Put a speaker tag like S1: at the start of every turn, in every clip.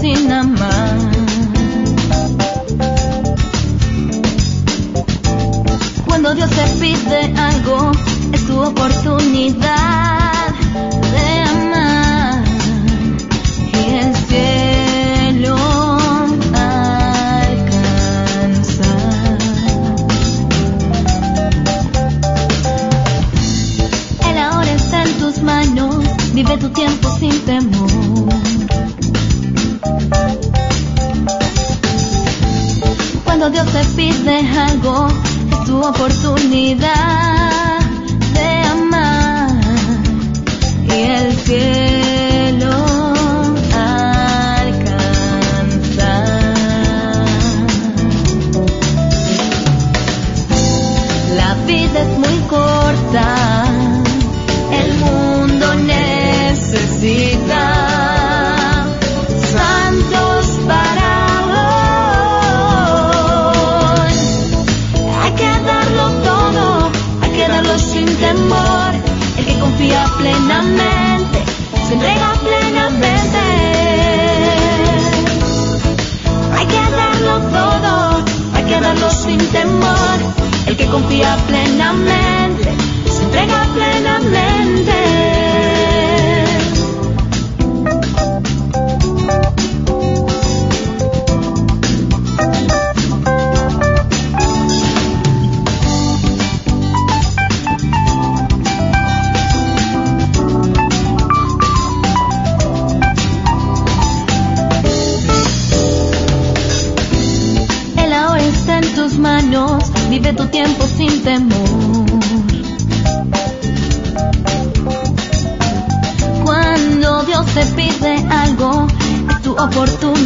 S1: sin amar. Cuando Dios te pide algo, es tu oportunidad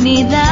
S1: oportunidad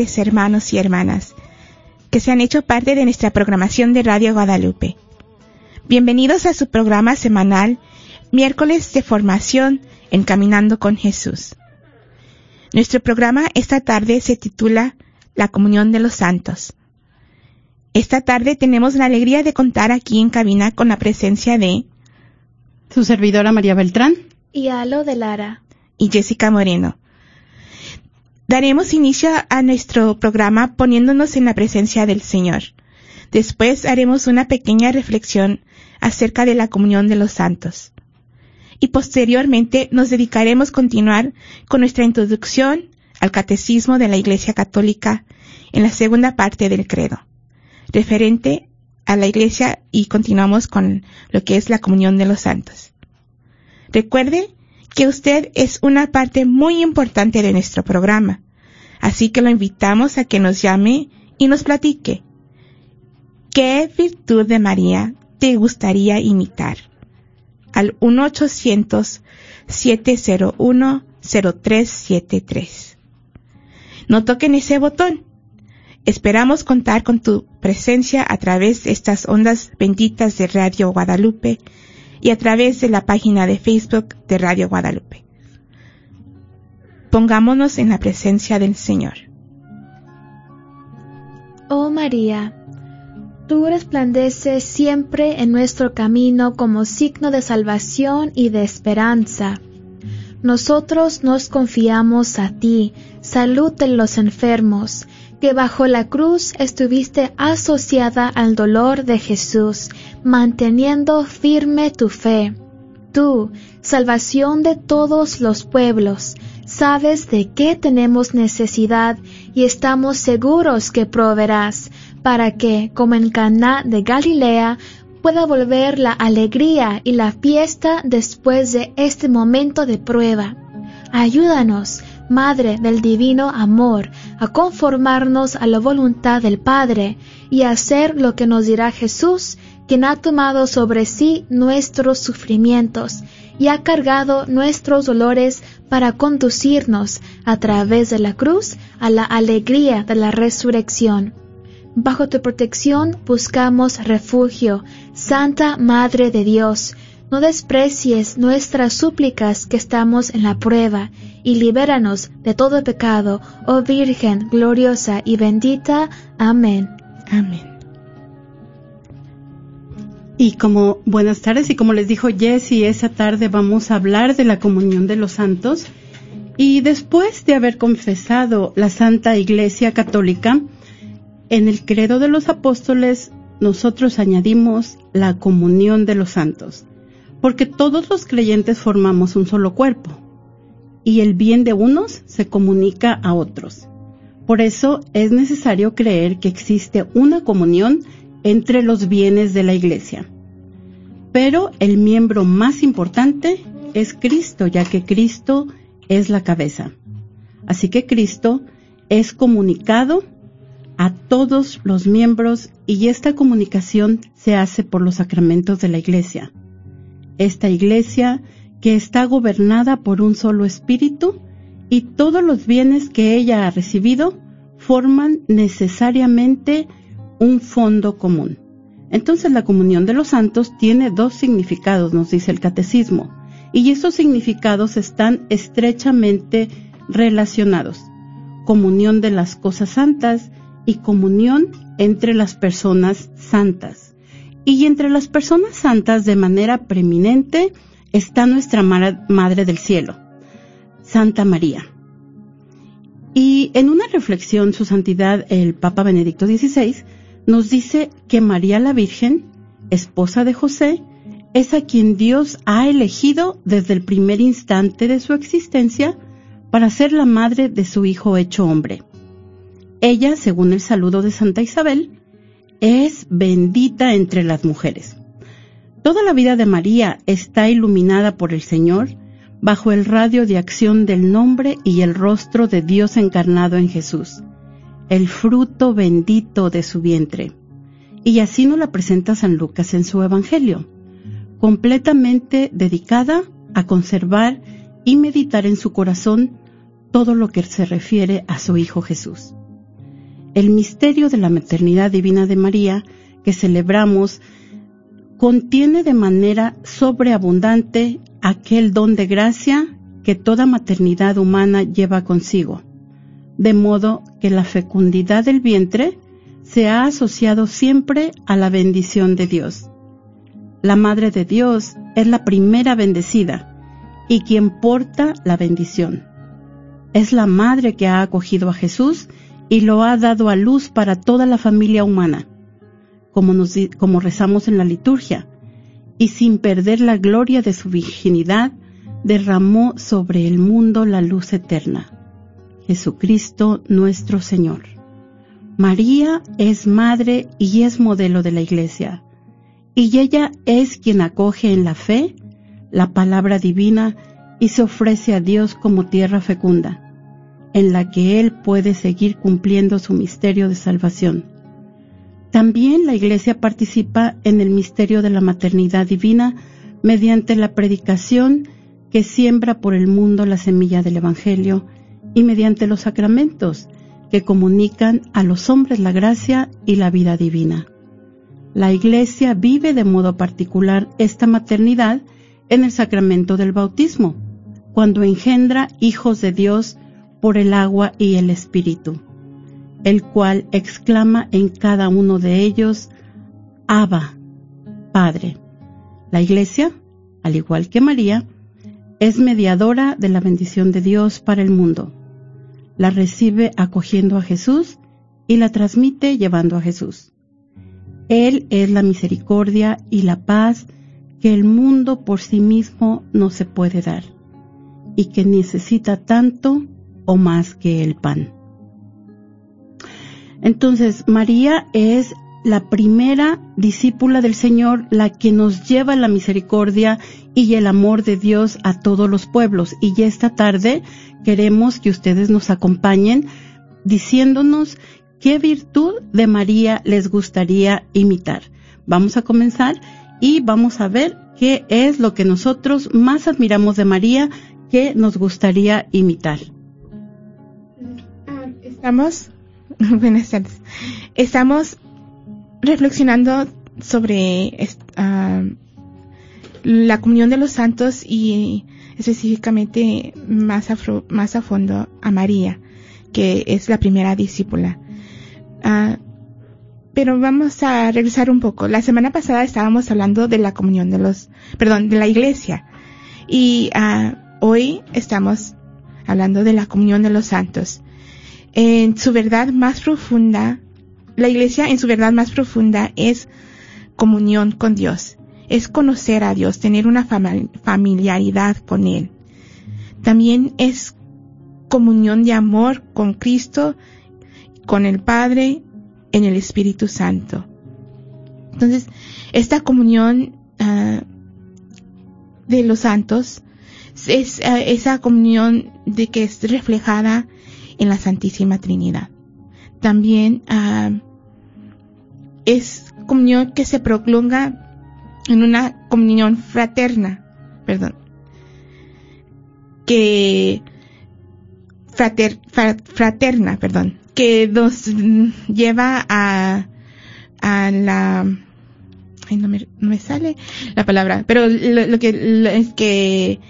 S2: hermanos y hermanas, que se han hecho parte de nuestra programación de Radio Guadalupe. Bienvenidos a su programa semanal, miércoles de formación en Caminando con Jesús. Nuestro programa esta tarde se titula La Comunión de los Santos. Esta tarde tenemos la alegría de contar aquí en cabina con la presencia de
S3: Su servidora María Beltrán.
S4: y Alo de Lara.
S2: y Jessica Moreno. Daremos inicio a nuestro programa poniéndonos en la presencia del Señor. Después haremos una pequeña reflexión acerca de la comunión de los santos. Y posteriormente nos dedicaremos a continuar con nuestra introducción al catecismo de la Iglesia Católica en la segunda parte del credo, referente a la Iglesia y continuamos con lo que es la comunión de los santos. Recuerde que usted es una parte muy importante de nuestro programa, así que lo invitamos a que nos llame y nos platique. ¿Qué virtud de María te gustaría imitar? Al 1-800-701-0373. No toquen ese botón. Esperamos contar con tu presencia a través de estas ondas benditas de Radio Guadalupe y a través de la página de Facebook de Radio Guadalupe. Pongámonos en la presencia del Señor.
S4: Oh María, tú resplandeces siempre en nuestro camino como signo de salvación y de esperanza. Nosotros nos confiamos a ti, salud de los enfermos, que bajo la cruz estuviste asociada al dolor de Jesús, manteniendo firme tu fe. Tú, salvación de todos los pueblos, sabes de qué tenemos necesidad y estamos seguros que proveerás, para que, como en Caná de Galilea, pueda volver la alegría y la fiesta después de este momento de prueba. Ayúdanos, Madre del Divino Amor, a conformarnos a la voluntad del Padre y a hacer lo que nos dirá Jesús, quien ha tomado sobre sí nuestros sufrimientos y ha cargado nuestros dolores para conducirnos a través de la cruz a la alegría de la resurrección. Bajo tu protección buscamos refugio, Santa Madre de Dios, no desprecies nuestras súplicas que estamos en la prueba, y libéranos de todo pecado, oh Virgen gloriosa y bendita. Amén.
S2: Amén.
S3: Y como buenas tardes y como les dijo Jessie, esa tarde vamos a hablar de la comunión de los santos. Y después de haber confesado la Santa Iglesia Católica, en el credo de los apóstoles nosotros añadimos la comunión de los santos porque todos los creyentes formamos un solo cuerpo y el bien de unos se comunica a otros. Por eso es necesario creer que existe una comunión entre los bienes de la Iglesia. Pero el miembro más importante es Cristo, ya que Cristo es la cabeza. Así que Cristo es comunicado a todos los miembros y esta comunicación se hace por los sacramentos de la Iglesia esta iglesia que está gobernada por un solo espíritu y todos los bienes que ella ha recibido forman necesariamente un fondo común. Entonces la comunión de los santos tiene dos significados, nos dice el catecismo, y esos significados están estrechamente relacionados. Comunión de las cosas santas y comunión entre las personas santas. Y entre las personas santas de manera preeminente está nuestra Madre del Cielo, Santa María. Y en una reflexión, su santidad, el Papa Benedicto XVI, nos dice que María la Virgen, esposa de José, es a quien Dios ha elegido desde el primer instante de su existencia para ser la madre de su Hijo hecho hombre. Ella, según el saludo de Santa Isabel, es bendita entre las mujeres. Toda la vida de María está iluminada por el Señor bajo el radio de acción del nombre y el rostro de Dios encarnado en Jesús, el fruto bendito de su vientre. Y así nos la presenta San Lucas en su Evangelio, completamente dedicada a conservar y meditar en su corazón todo lo que se refiere a su Hijo Jesús. El misterio de la maternidad divina de María que celebramos contiene de manera sobreabundante aquel don de gracia que toda maternidad humana lleva consigo, de modo que la fecundidad del vientre se ha asociado siempre a la bendición de Dios. La Madre de Dios es la primera bendecida y quien porta la bendición. Es la Madre que ha acogido a Jesús y lo ha dado a luz para toda la familia humana, como, como rezamos en la liturgia, y sin perder la gloria de su virginidad, derramó sobre el mundo la luz eterna. Jesucristo nuestro Señor. María es madre y es modelo de la Iglesia, y ella es quien acoge en la fe la palabra divina y se ofrece a Dios como tierra fecunda en la que Él puede seguir cumpliendo su misterio de salvación. También la Iglesia participa en el misterio de la maternidad divina mediante la predicación que siembra por el mundo la semilla del Evangelio y mediante los sacramentos que comunican a los hombres la gracia y la vida divina. La Iglesia vive de modo particular esta maternidad en el sacramento del bautismo, cuando engendra hijos de Dios por el agua y el Espíritu, el cual exclama en cada uno de ellos, Abba, Padre. La Iglesia, al igual que María, es mediadora de la bendición de Dios para el mundo. La recibe acogiendo a Jesús y la transmite llevando a Jesús. Él es la misericordia y la paz que el mundo por sí mismo no se puede dar y que necesita tanto o más que el pan. Entonces, María es la primera discípula del Señor, la que nos lleva la misericordia y el amor de Dios a todos los pueblos. Y esta tarde queremos que ustedes nos acompañen diciéndonos qué virtud de María les gustaría imitar. Vamos a comenzar y vamos a ver qué es lo que nosotros más admiramos de María que nos gustaría imitar.
S2: Estamos, buenas tardes, estamos reflexionando sobre uh, la comunión de los santos y específicamente más a, más a fondo a María, que es la primera discípula. Uh, pero vamos a regresar un poco. La semana pasada estábamos hablando de la comunión de los, perdón, de la iglesia. Y uh, hoy estamos hablando de la comunión de los santos. En su verdad más profunda, la iglesia en su verdad más profunda es comunión con Dios, es conocer a Dios, tener una familiaridad con Él. También es comunión de amor con Cristo, con el Padre, en el Espíritu Santo. Entonces, esta comunión uh, de los santos es uh, esa comunión de que es reflejada en la Santísima Trinidad. También uh, es comunión que se prolonga en una comunión fraterna, perdón, que frater, fraterna, perdón, que nos lleva a, a la, ay, no me, no me sale la palabra, pero lo, que es que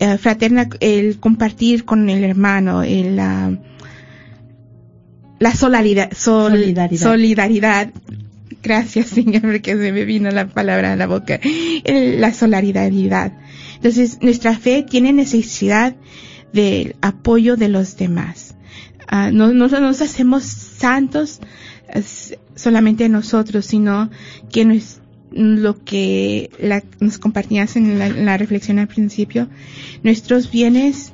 S2: uh, fraterna, el compartir con el hermano, el, la, la solidaridad, sol, solidaridad. solidaridad. Gracias, Señor, porque se me vino la palabra a la boca. El, la solidaridad. Entonces, nuestra fe tiene necesidad del apoyo de los demás. Uh, no, no, nos hacemos santos uh, solamente nosotros, sino que nos, lo que la, nos compartías en la, la, reflexión al principio, nuestros bienes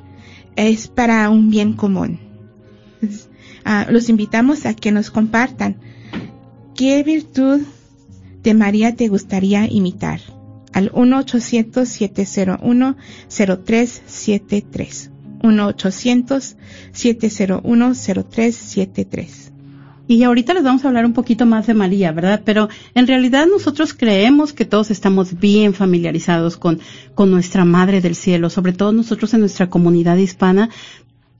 S2: es para un bien común. Uh, los invitamos a que nos compartan qué virtud de María te gustaría imitar al 1-800-701-0373. 1-800-701-0373.
S3: Y ahorita les vamos a hablar un poquito más de María, ¿verdad? Pero en realidad nosotros creemos que todos estamos bien familiarizados con, con nuestra Madre del Cielo, sobre todo nosotros en nuestra comunidad hispana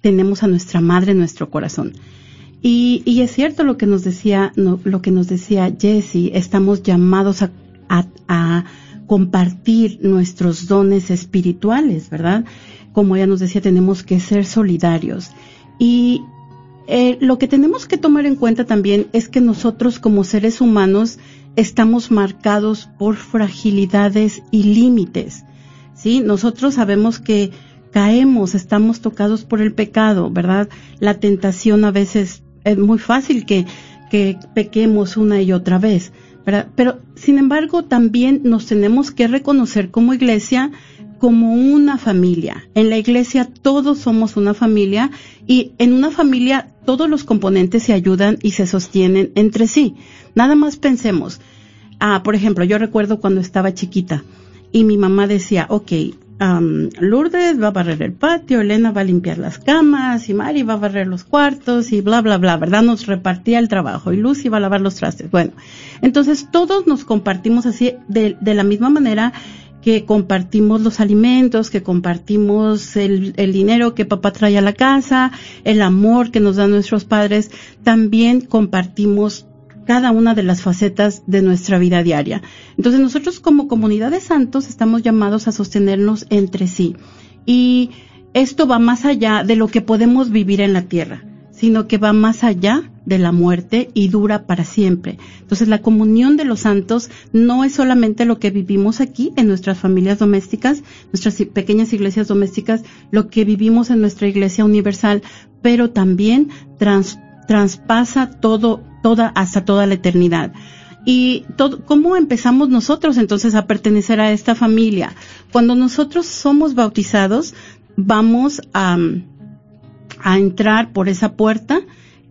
S3: tenemos a nuestra Madre en nuestro corazón. Y, y es cierto lo que nos decía, no, lo que nos decía Jessie, estamos llamados a, a, a compartir nuestros dones espirituales, ¿verdad? Como ella nos decía, tenemos que ser solidarios. Y eh, lo que tenemos que tomar en cuenta también es que nosotros como seres humanos estamos marcados por fragilidades y límites. ¿Sí? Nosotros sabemos que caemos, estamos tocados por el pecado, ¿verdad? La tentación a veces es muy fácil que, que pequemos una y otra vez. Pero, sin embargo, también nos tenemos que reconocer como iglesia como una familia. En la iglesia todos somos una familia y en una familia todos los componentes se ayudan y se sostienen entre sí. Nada más pensemos. Ah, por ejemplo, yo recuerdo cuando estaba chiquita y mi mamá decía, ok, um, Lourdes va a barrer el patio, Elena va a limpiar las camas y Mari va a barrer los cuartos y bla, bla, bla, ¿verdad? Nos repartía el trabajo y Lucy va a lavar los trastes. Bueno, entonces todos nos compartimos así de, de la misma manera que compartimos los alimentos, que compartimos el, dinero que papá trae a la casa, el amor que nos dan nuestros padres, también compartimos cada una de las facetas de nuestra vida diaria. Entonces nosotros como comunidad de santos estamos llamados a sostenernos entre sí. Y esto va más allá de lo que podemos vivir en la tierra, sino que va más allá de la muerte y dura para siempre. Entonces la comunión de los santos no es solamente lo que vivimos aquí en nuestras familias domésticas, nuestras pequeñas iglesias domésticas, lo que vivimos en nuestra iglesia universal, pero también trans traspasa todo, toda, hasta toda la eternidad. Y todo, ¿cómo empezamos nosotros entonces a pertenecer a esta familia? Cuando nosotros somos bautizados, vamos a, a entrar por esa puerta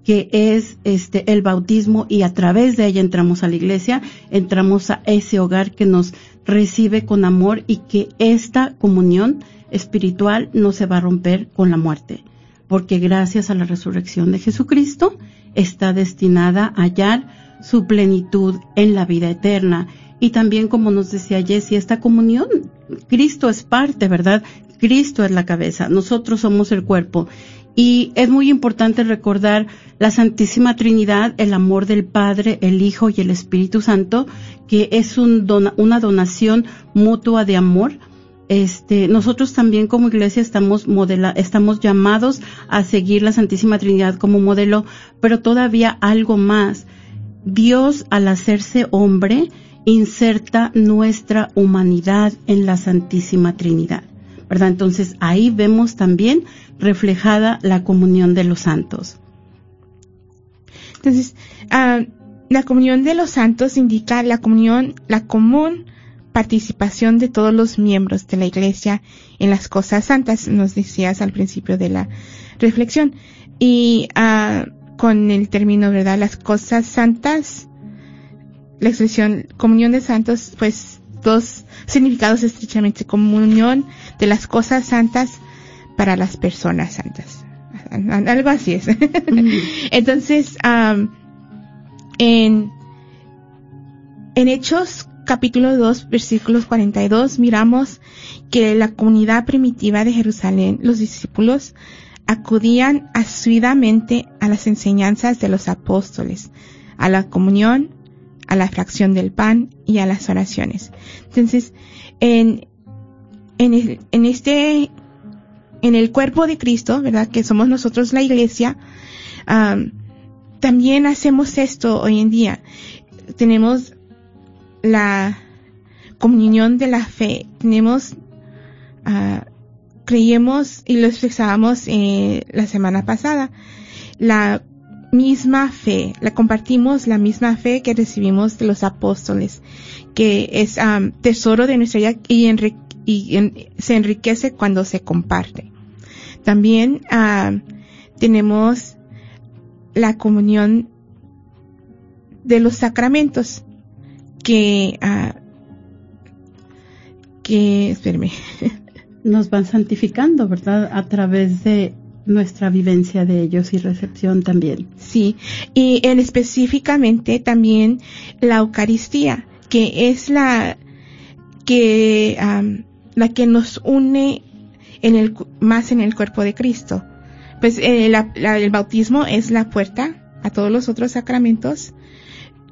S3: que es este el bautismo y a través de ella entramos a la iglesia, entramos a ese hogar que nos recibe con amor y que esta comunión espiritual no se va a romper con la muerte, porque gracias a la resurrección de Jesucristo está destinada a hallar su plenitud en la vida eterna. Y también, como nos decía Jesse, esta comunión, Cristo es parte, ¿verdad? Cristo es la cabeza, nosotros somos el cuerpo. Y es muy importante recordar la Santísima Trinidad, el amor del Padre, el Hijo y el Espíritu Santo, que es un una donación mutua de amor. Este, nosotros también como iglesia estamos estamos llamados a seguir la Santísima Trinidad como modelo, pero todavía algo más. Dios al hacerse hombre inserta nuestra humanidad en la Santísima Trinidad. ¿Verdad? Entonces ahí vemos también reflejada la comunión de los santos.
S2: Entonces, ah, la comunión de los santos indica la comunión, la común participación de todos los miembros de la iglesia en las cosas santas, nos decías al principio de la reflexión. Y uh, con el término, ¿verdad? Las cosas santas, la expresión comunión de santos, pues dos significados estrechamente, comunión de las cosas santas para las personas santas. Algo así es. Entonces, en, en Hechos capítulo 2, versículos 42, miramos que la comunidad primitiva de Jerusalén, los discípulos, acudían asiduamente a las enseñanzas de los apóstoles, a la comunión, a la fracción del pan y a las oraciones. Entonces, en, en, en este, en el cuerpo de Cristo, ¿verdad? Que somos nosotros la iglesia, también hacemos esto hoy en día. Tenemos la comunión de la fe, tenemos uh, creíamos y lo expresábamos eh, la semana pasada, la misma fe, la compartimos la misma fe que recibimos de los apóstoles, que es tesoro de nuestra vida y, se enriquece cuando se comparte. También tenemos la comunión de los sacramentos que uh, que espérame
S3: nos van santificando, ¿verdad? A través de nuestra vivencia de ellos y recepción también.
S2: Sí, y en específicamente también la Eucaristía, que es la que la que nos une en el más en el cuerpo de Cristo. Pues eh, el bautismo es la puerta a todos los otros sacramentos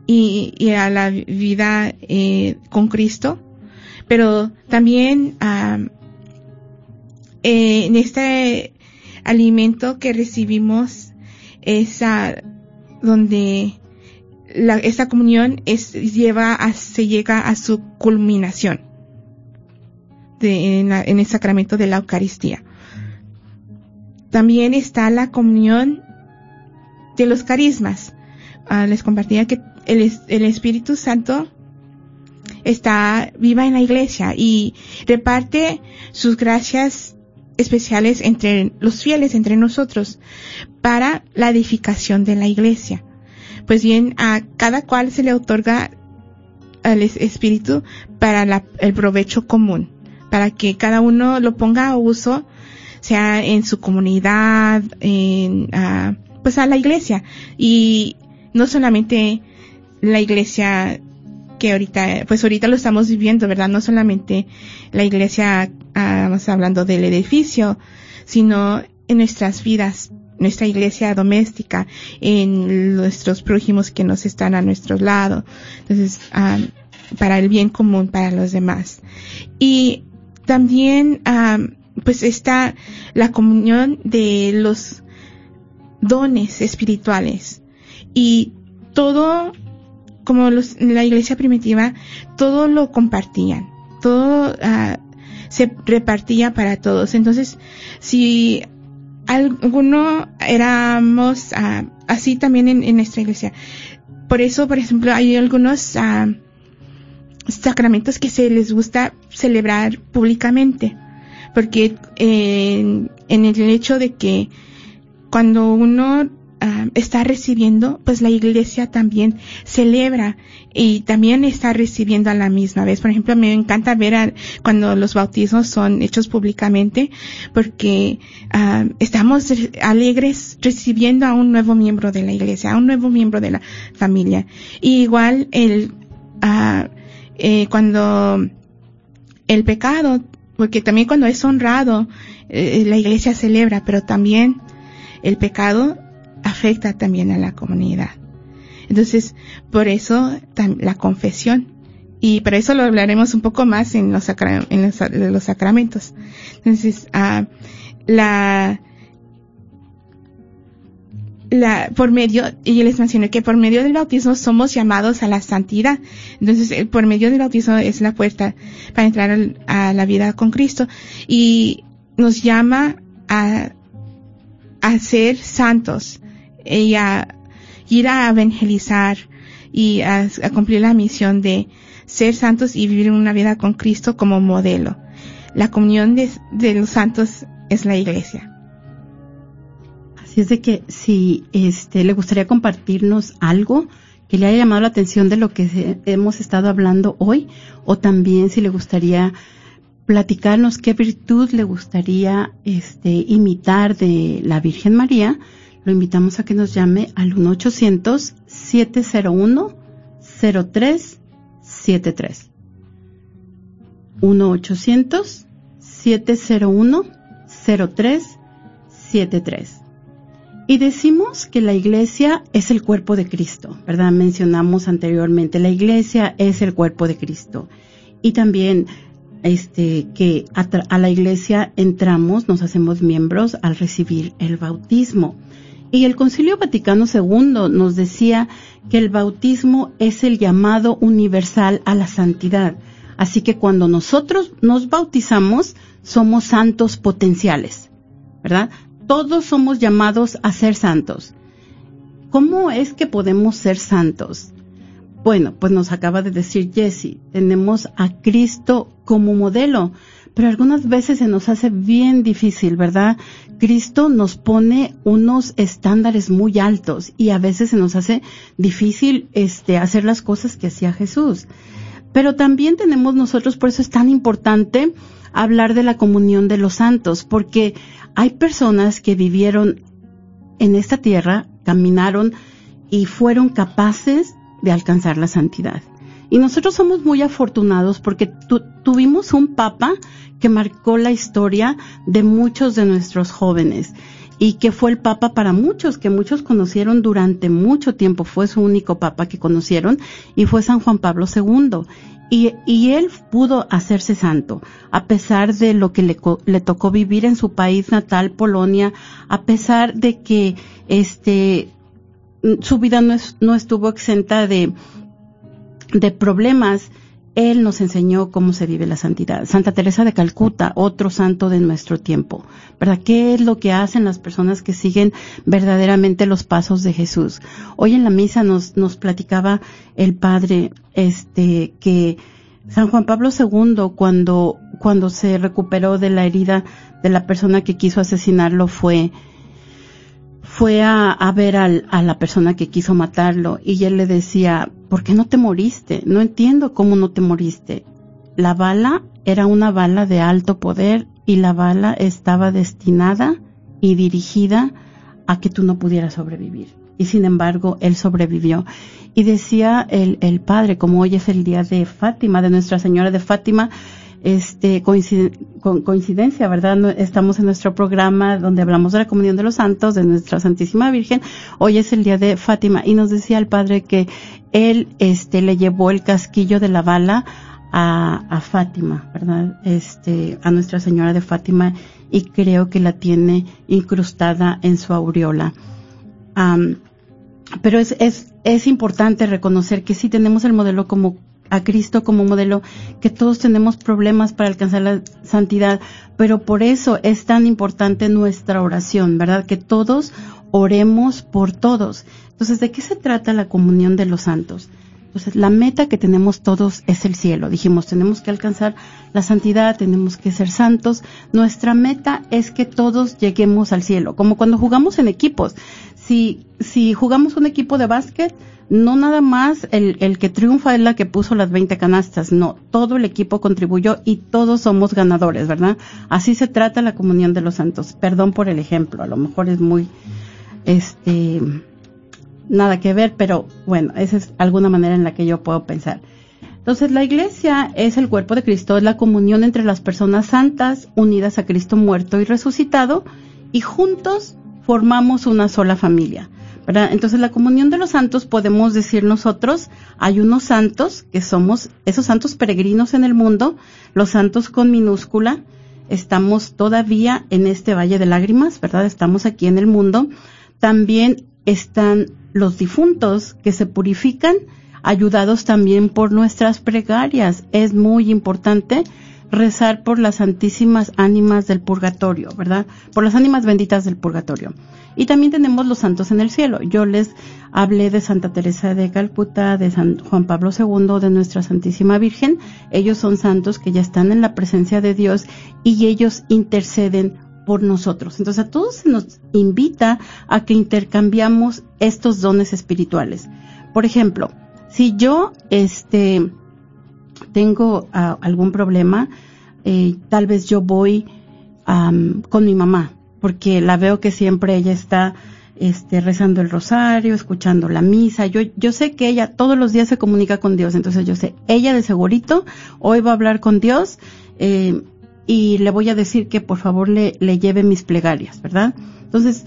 S2: y, a la vida eh, con Cristo, pero también eh, en este alimento que recibimos es donde la, esta comunión es, lleva a, se llega a su culminación de, en, el sacramento de la Eucaristía. También está la comunión de los carismas. Ah, les compartía que el, el Espíritu Santo está viva en la iglesia y reparte sus gracias especiales entre los fieles, entre nosotros, para la edificación de la iglesia. Pues bien, a cada cual se le otorga el Espíritu para el provecho común, para que cada uno lo ponga a uso, sea en su comunidad, en, pues a la iglesia. Y no solamente la iglesia que ahorita, pues ahorita lo estamos viviendo, ¿verdad? No solamente la iglesia, ah, hablando del edificio, sino en nuestras vidas, nuestra iglesia doméstica, en nuestros prójimos que nos están a nuestro lado. Entonces, ah, para el bien común para los demás. Y también, ah, pues está la comunión de los dones espirituales. Y todo como los, la iglesia primitiva, todo lo compartían, todo uh, se repartía para todos. Entonces, si algunos éramos ah, así también en, nuestra iglesia. Por eso, por ejemplo, hay algunos ah, sacramentos que se les gusta celebrar públicamente, porque en el hecho de que cuando uno Ah, está recibiendo, pues la iglesia también celebra y también está recibiendo a la misma vez. Por ejemplo, me encanta ver cuando los bautismos son hechos públicamente porque ah, estamos alegres recibiendo a un nuevo miembro de la iglesia, a un nuevo miembro de la familia. Y igual el, ah, eh, cuando el pecado, porque también cuando es honrado, eh, la iglesia celebra, pero también el pecado afecta también a la comunidad. Entonces, por eso la confesión. Y para eso lo hablaremos un poco más en los, en los, sacramentos. Entonces, ah, la, la, por medio, y yo les mencioné que por medio del bautismo somos llamados a la santidad. Entonces, por medio del bautismo es la puerta para entrar a la vida con Cristo. Y nos llama a, a ser santos y a ir a evangelizar y a, cumplir la misión de ser santos y vivir una vida con Cristo como modelo. La comunión de, los santos es la iglesia.
S3: Así es de que si este le gustaría compartirnos algo que le haya llamado la atención de lo que hemos estado hablando hoy, o también si le gustaría platicarnos qué virtud le gustaría este imitar de la Virgen María, lo invitamos a que nos llame al 1-800-701-0373. 1-800-701-0373. Y decimos que la iglesia es el cuerpo de Cristo, ¿verdad? Mencionamos anteriormente, la iglesia es el cuerpo de Cristo. Y también este, que a, a, la iglesia entramos, nos hacemos miembros al recibir el bautismo. Y el Concilio Vaticano II nos decía que el bautismo es el llamado universal a la santidad. Así que cuando nosotros nos bautizamos, somos santos potenciales, ¿verdad? Todos somos llamados a ser santos. ¿Cómo es que podemos ser santos? Bueno, pues nos acaba de decir Jesse, tenemos a Cristo como modelo, pero algunas veces se nos hace bien difícil, ¿verdad? Cristo nos pone unos estándares muy altos y a veces se nos hace difícil este hacer las cosas que hacía Jesús. Pero también tenemos nosotros, por eso es tan importante hablar de la comunión de los santos, porque hay personas que vivieron en esta tierra, caminaron y fueron capaces de alcanzar la santidad. Y nosotros somos muy afortunados porque tuvimos un papa que marcó la historia de muchos de nuestros jóvenes y que fue el papa para muchos, que muchos conocieron durante mucho tiempo, fue su único papa que conocieron y fue San Juan Pablo II. Y, y él pudo hacerse santo, a pesar de lo que le, le tocó vivir en su país natal, Polonia, a pesar de que este, su vida no, es, no estuvo exenta de, de problemas, él nos enseñó cómo se vive la santidad. Santa Teresa de Calcuta, otro santo de nuestro tiempo, ¿verdad? ¿Qué es lo que hacen las personas que siguen verdaderamente los pasos de Jesús? Hoy en la misa nos, nos platicaba el padre, este, que San Juan Pablo II, cuando, cuando se recuperó de la herida de la persona que quiso asesinarlo, fue, fue a, a ver al, a la persona que quiso matarlo y él le decía, ¿por qué no te moriste? No entiendo cómo no te moriste. La bala era una bala de alto poder y la bala estaba destinada y dirigida a que tú no pudieras sobrevivir. Y sin embargo, él sobrevivió. Y decía el, el padre, como hoy es el día de Fátima, de Nuestra Señora de Fátima, este, con coincidencia, ¿verdad? Estamos en nuestro programa donde hablamos de la comunión de los santos, de nuestra Santísima Virgen. Hoy es el día de Fátima y nos decía el padre que él, este, le llevó el casquillo de la bala a, a Fátima, ¿verdad? Este, a Nuestra Señora de Fátima y creo que la tiene incrustada en su aureola. pero es, es, es importante reconocer que sí tenemos el modelo como a Cristo como modelo, que todos tenemos problemas para alcanzar la santidad, pero por eso es tan importante nuestra oración, ¿verdad? Que todos oremos por todos. Entonces, ¿de qué se trata la comunión de los santos? Entonces, la meta que tenemos todos es el cielo. Dijimos, tenemos que alcanzar la santidad, tenemos que ser santos. Nuestra meta es que todos lleguemos al cielo, como cuando jugamos en equipos. Si, si jugamos un equipo de básquet, no nada más el, el que triunfa es la que puso las 20 canastas, no, todo el equipo contribuyó y todos somos ganadores, ¿verdad? Así se trata la comunión de los santos. Perdón por el ejemplo, a lo mejor es muy, este, nada que ver, pero bueno, esa es alguna manera en la que yo puedo pensar. Entonces, la iglesia es el cuerpo de Cristo, es la comunión entre las personas santas unidas a Cristo muerto y resucitado, y juntos formamos una sola familia. ¿verdad? Entonces, la comunión de los santos podemos decir nosotros, hay unos santos que somos esos santos peregrinos en el mundo, los santos con minúscula, estamos todavía en este valle de lágrimas, ¿verdad? Estamos aquí en el mundo. También están los difuntos que se purifican, ayudados también por nuestras pregarias. Es muy importante rezar por las santísimas ánimas del purgatorio, ¿verdad? Por las ánimas benditas del purgatorio. Y también tenemos los santos en el cielo. Yo les hablé de Santa Teresa de Calcuta, de San Juan Pablo II, de nuestra Santísima Virgen. Ellos son santos que ya están en la presencia de Dios y ellos interceden por nosotros. Entonces a todos se nos invita a que intercambiamos estos dones espirituales. Por ejemplo, si yo este tengo ah, algún problema, eh, tal vez yo voy con mi mamá, porque la veo que siempre ella está este, rezando el rosario, escuchando la misa. Yo, yo sé que ella todos los días se comunica con Dios, entonces yo sé, ella de segurito hoy va a hablar con Dios eh, y le voy a decir que por favor le, le lleve mis plegarias, ¿verdad? Entonces,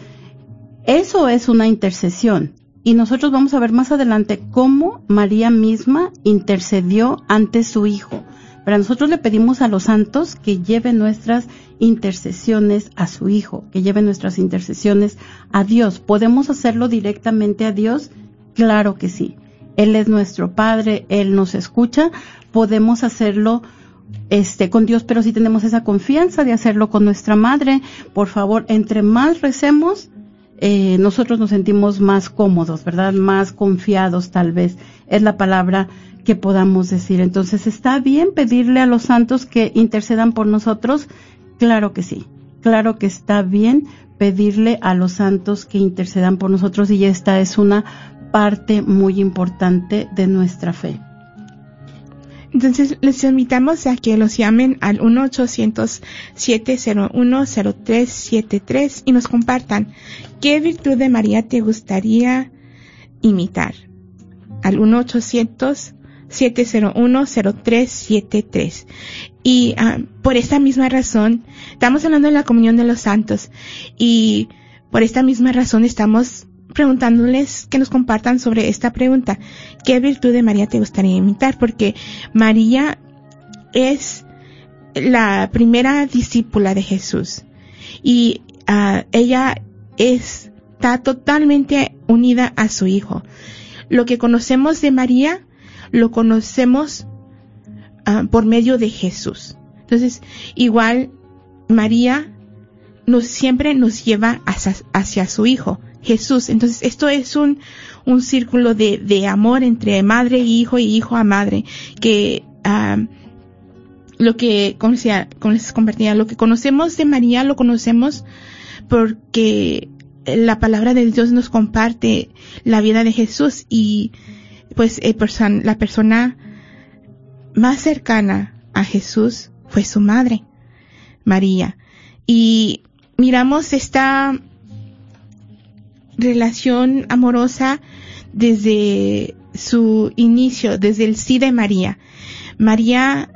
S3: eso es una intercesión. Y nosotros vamos a ver más adelante cómo María misma intercedió ante su Hijo. Pero nosotros le pedimos a los santos que lleven nuestras intercesiones a su Hijo, que lleven nuestras intercesiones a Dios. ¿Podemos hacerlo directamente a Dios? Claro que sí. Él es nuestro Padre, Él nos escucha. Podemos hacerlo este, con Dios, pero si tenemos esa confianza de hacerlo con nuestra madre, por favor, entre más recemos, eh, nosotros nos sentimos más cómodos, ¿verdad? Más confiados, tal vez, es la palabra que podamos decir. Entonces, ¿está bien pedirle a los santos que intercedan por nosotros? Claro que sí. Claro que está bien pedirle a los santos que intercedan por nosotros y esta es una parte muy importante de nuestra fe.
S2: Entonces les invitamos a que los llamen al 1-800-701-0373 y nos compartan qué virtud de María te gustaría imitar. Al 1-800-701-0373. Y uh, por esta misma razón, estamos hablando de la comunión de los santos y por esta misma razón estamos preguntándoles que nos compartan sobre esta pregunta. ¿Qué virtud de María te gustaría imitar? Porque María es la primera discípula de Jesús y uh, ella está totalmente unida a su hijo. Lo que conocemos de María lo conocemos uh, por medio de Jesús. Entonces, igual María siempre nos lleva hacia su hijo. Jesús. Entonces, esto es un, un círculo de, de amor entre madre y hijo y hijo a madre, que um, lo que, como, decía, como compartía, lo que conocemos de María lo conocemos porque la palabra de Dios nos comparte la vida de Jesús y pues la persona más cercana a Jesús fue su madre, María. Y miramos esta relación amorosa desde su inicio, desde el sí de María. María,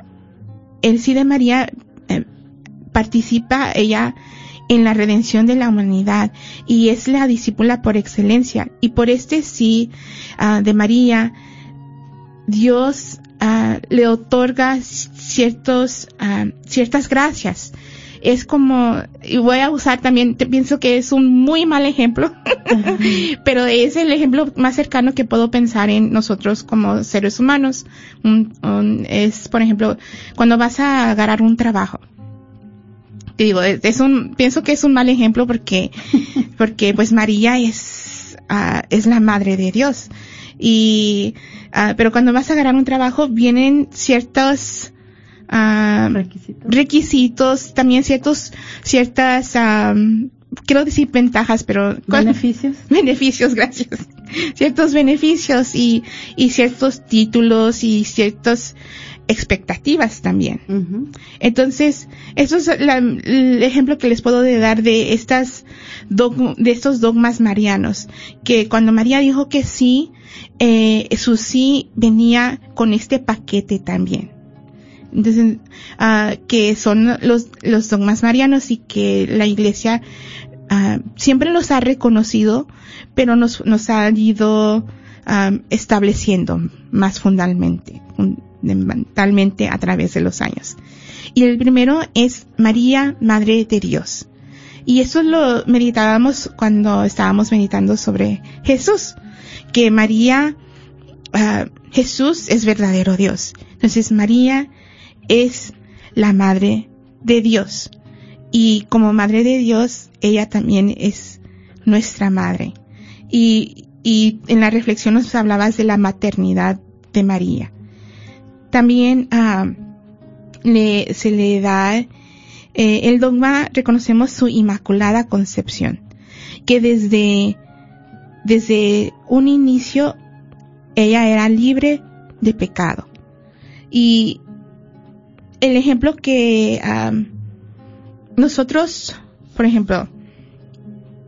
S2: el sí de María eh, participa ella en la redención de la humanidad y es la discípula por excelencia. Y por este sí uh, de María, Dios uh, le otorga ciertos, uh, ciertas gracias es como, y voy a usar también, te- pienso que es un muy mal ejemplo, pero es el ejemplo más cercano que puedo pensar en nosotros como seres humanos. Un- un- es, por ejemplo, cuando vas a agarrar un trabajo. Te digo, es, es un, pienso que es un mal ejemplo porque, porque pues María es, ah, es la madre de Dios. Y, ah, pero cuando vas a agarrar un trabajo vienen ciertos, ah,
S3: Requisitos.
S2: requisitos, también ciertos, ciertas, quiero decir ventajas, pero
S3: Beneficios.
S2: beneficios, gracias. Ciertos beneficios y, y ciertos títulos y ciertas expectativas también. Entonces, eso es la- el ejemplo que les puedo de dar de estas de estos dogmas marianos, que cuando María dijo que sí, eh, su sí venía con este paquete también. Entonces, ah, que son los, dogmas marianos y que la iglesia ah, siempre los ha reconocido, pero nos, nos ha ido ah, estableciendo más fundamentalmente, fundamentalmente a través de los años. Y el primero es María, Madre de Dios. Y eso lo meditábamos cuando estábamos meditando sobre Jesús, que María, Jesús es verdadero Dios. Entonces María es la Madre de Dios. Y como Madre de Dios, ella también es nuestra Madre. Y, y en la reflexión nos hablabas de la maternidad de María. También ah, le, se le da eh, el dogma, reconocemos su inmaculada concepción, que desde, desde un inicio ella era libre de pecado. Y el ejemplo que nosotros, por ejemplo,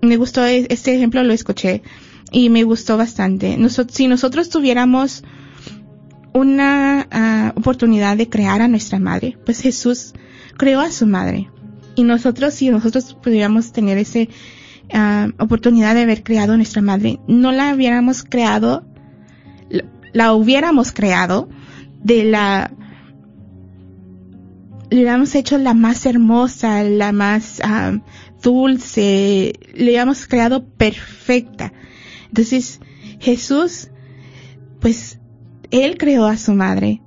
S2: me gustó este ejemplo, lo escuché y me gustó bastante. Noso- si nosotros tuviéramos una ah, oportunidad de crear a nuestra madre, pues Jesús creó a su madre. Y nosotros, si nosotros pudiéramos tener esa oportunidad de haber creado a nuestra madre, no la hubiéramos creado, la hubiéramos creado de la, le hubiéramos hecho la más hermosa, la más ah, dulce, le hubiéramos creado perfecta. Entonces, Jesús, pues, él creó a su madre.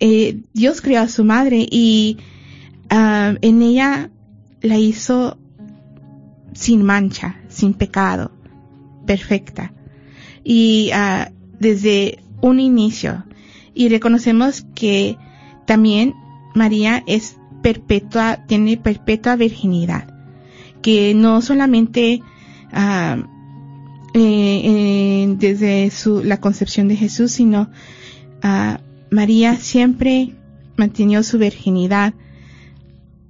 S2: Eh, Dios creó a su madre y ah, en ella la hizo sin mancha, sin pecado, perfecta. Y ah, desde un inicio. Y reconocemos que también María es perpetua, tiene perpetua virginidad. Que no solamente ah, eh, eh, desde su, la concepción de Jesús, sino ah, María siempre mantenió su virginidad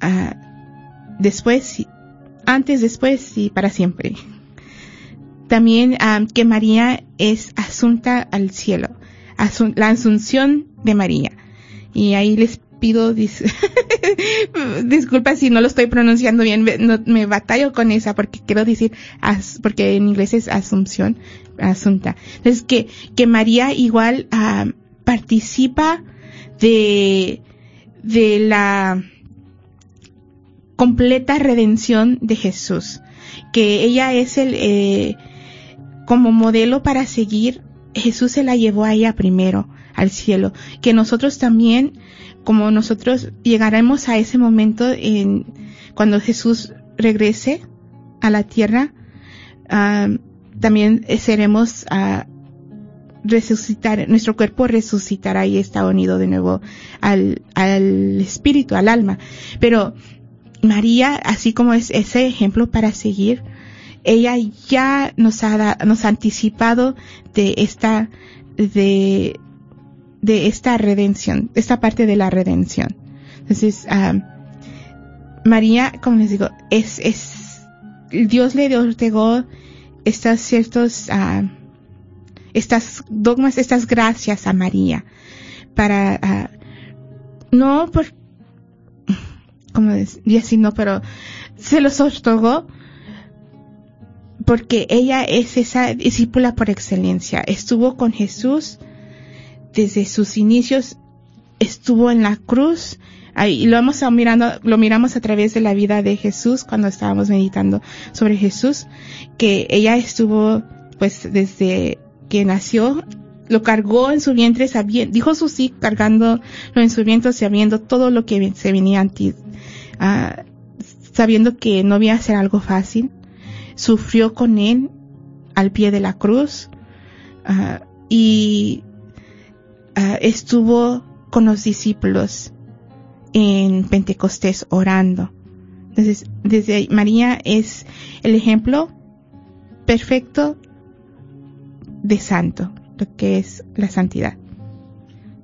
S2: ah, después, antes, después y para siempre. También que María es asunta al cielo, la asunción de María. Y ahí les pido dis disculpas si no lo estoy pronunciando bien, me, no- me batallo con esa porque quiero decir, porque en inglés es asunción, asunta. Entonces que, que María igual ah, participa de, de la completa redención de Jesús, que ella es el, eh, como modelo para seguir, Jesús se la llevó a ella primero al cielo, que nosotros también, como nosotros llegaremos a ese momento en cuando Jesús regrese a la tierra, ah, también seremos a resucitar, nuestro cuerpo resucitará y está unido de nuevo al, al espíritu, al alma. Pero María, así como es ese ejemplo para seguir, ella ya nos ha, da- nos ha anticipado de esta, de, de esta redención, esta parte de la redención. Entonces, ah, María, como les digo, es, es, Dios le otorgó estas ciertos, ah, estas dogmas, estas gracias a María para, ah, no por, como decía así, no, pero se los otorgó porque ella es esa discípula por excelencia. Estuvo con Jesús desde sus inicios, estuvo en la cruz, Ahí lo vamos a mirando, lo miramos a través de la vida de Jesús cuando estábamos meditando sobre Jesús, que ella estuvo, pues, desde que nació, lo cargó en su vientre, sabiendo, dijo su sí, cargándolo en su vientre, sabiendo todo lo que se venía antes, ah, sabiendo que no iba a ser algo fácil, sufrió con él al pie de la cruz, ah, y ah, estuvo con los discípulos en Pentecostés orando. Entonces, desde María es el ejemplo perfecto de santo, lo que es la santidad.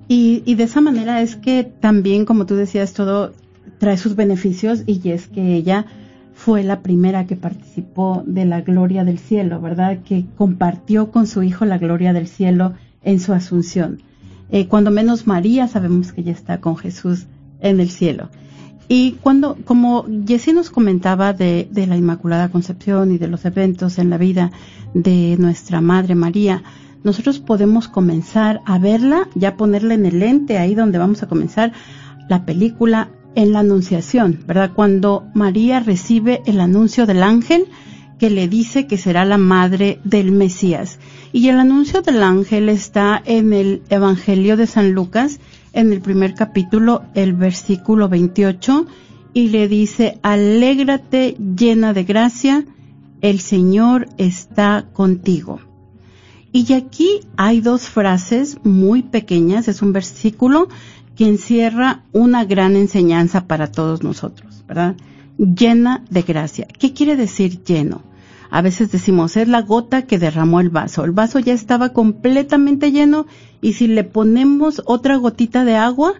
S3: Y, y, de esa manera es que también, como tú decías, todo trae sus beneficios y es que ella fue la primera que participó de la gloria del cielo, ¿verdad? Que compartió con su hijo la gloria del cielo en su asunción. Eh, cuando menos María sabemos que ya está con Jesús en el cielo. Y cuando, como Jessie nos comentaba de, de, la Inmaculada Concepción y de los eventos en la vida de nuestra Madre María, nosotros podemos comenzar a verla, ya ponerla en el lente ahí donde vamos a comenzar la película en la Anunciación, ¿verdad? Cuando María recibe el anuncio del ángel que le dice que será la madre del Mesías. Y el anuncio del ángel está en el Evangelio de San Lucas, en el primer capítulo, el versículo 28, y le dice, alégrate llena de gracia, el Señor está contigo. Y aquí hay dos frases muy pequeñas, es un versículo que encierra una gran enseñanza para todos nosotros, ¿verdad? Llena de gracia. ¿Qué quiere decir lleno? A veces decimos, es la gota que derramó el vaso. El vaso ya estaba completamente lleno y si le ponemos otra gotita de agua,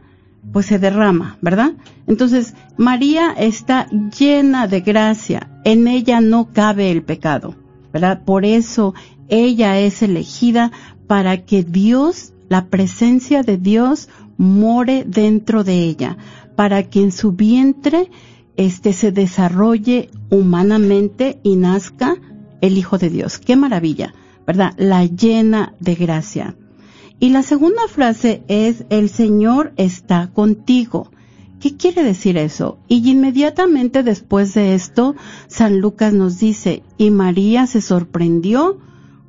S3: pues se derrama, ¿verdad? Entonces, María está llena de gracia. En ella no cabe el pecado, ¿verdad? Por eso ella es elegida para que Dios, la presencia de Dios, more dentro de ella, para que en su vientre este se desarrolle humanamente y nazca el Hijo de Dios. Qué maravilla, ¿verdad? La llena de gracia. Y la segunda frase es, el Señor está contigo. ¿Qué quiere decir eso? Y inmediatamente después de esto, San Lucas nos dice, y María se sorprendió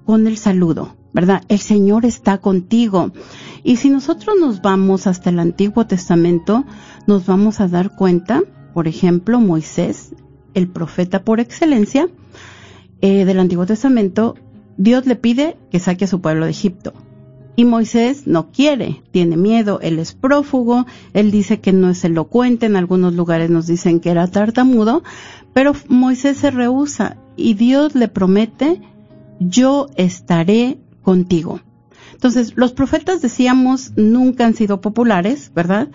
S3: con el saludo, ¿verdad? El Señor está contigo. Y si nosotros nos vamos hasta el Antiguo Testamento, nos vamos a dar cuenta por ejemplo, Moisés, el profeta por excelencia eh, del Antiguo Testamento, Dios le pide que saque a su pueblo de Egipto. Y Moisés no quiere, tiene miedo, él es prófugo, él dice que no es elocuente, en algunos lugares nos dicen que era tartamudo, pero Moisés se rehúsa y Dios le promete, yo estaré contigo. Entonces, los profetas decíamos nunca han sido populares, ¿verdad?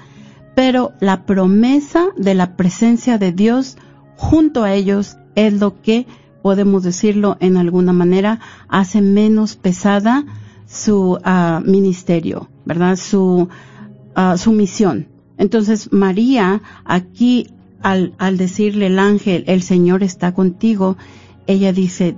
S3: Pero la promesa de la presencia de Dios junto a ellos es lo que, podemos decirlo en alguna manera, hace menos pesada su uh, ministerio, ¿verdad? Su, uh, su misión. Entonces María, aquí al, al decirle el ángel, el Señor está contigo, ella dice,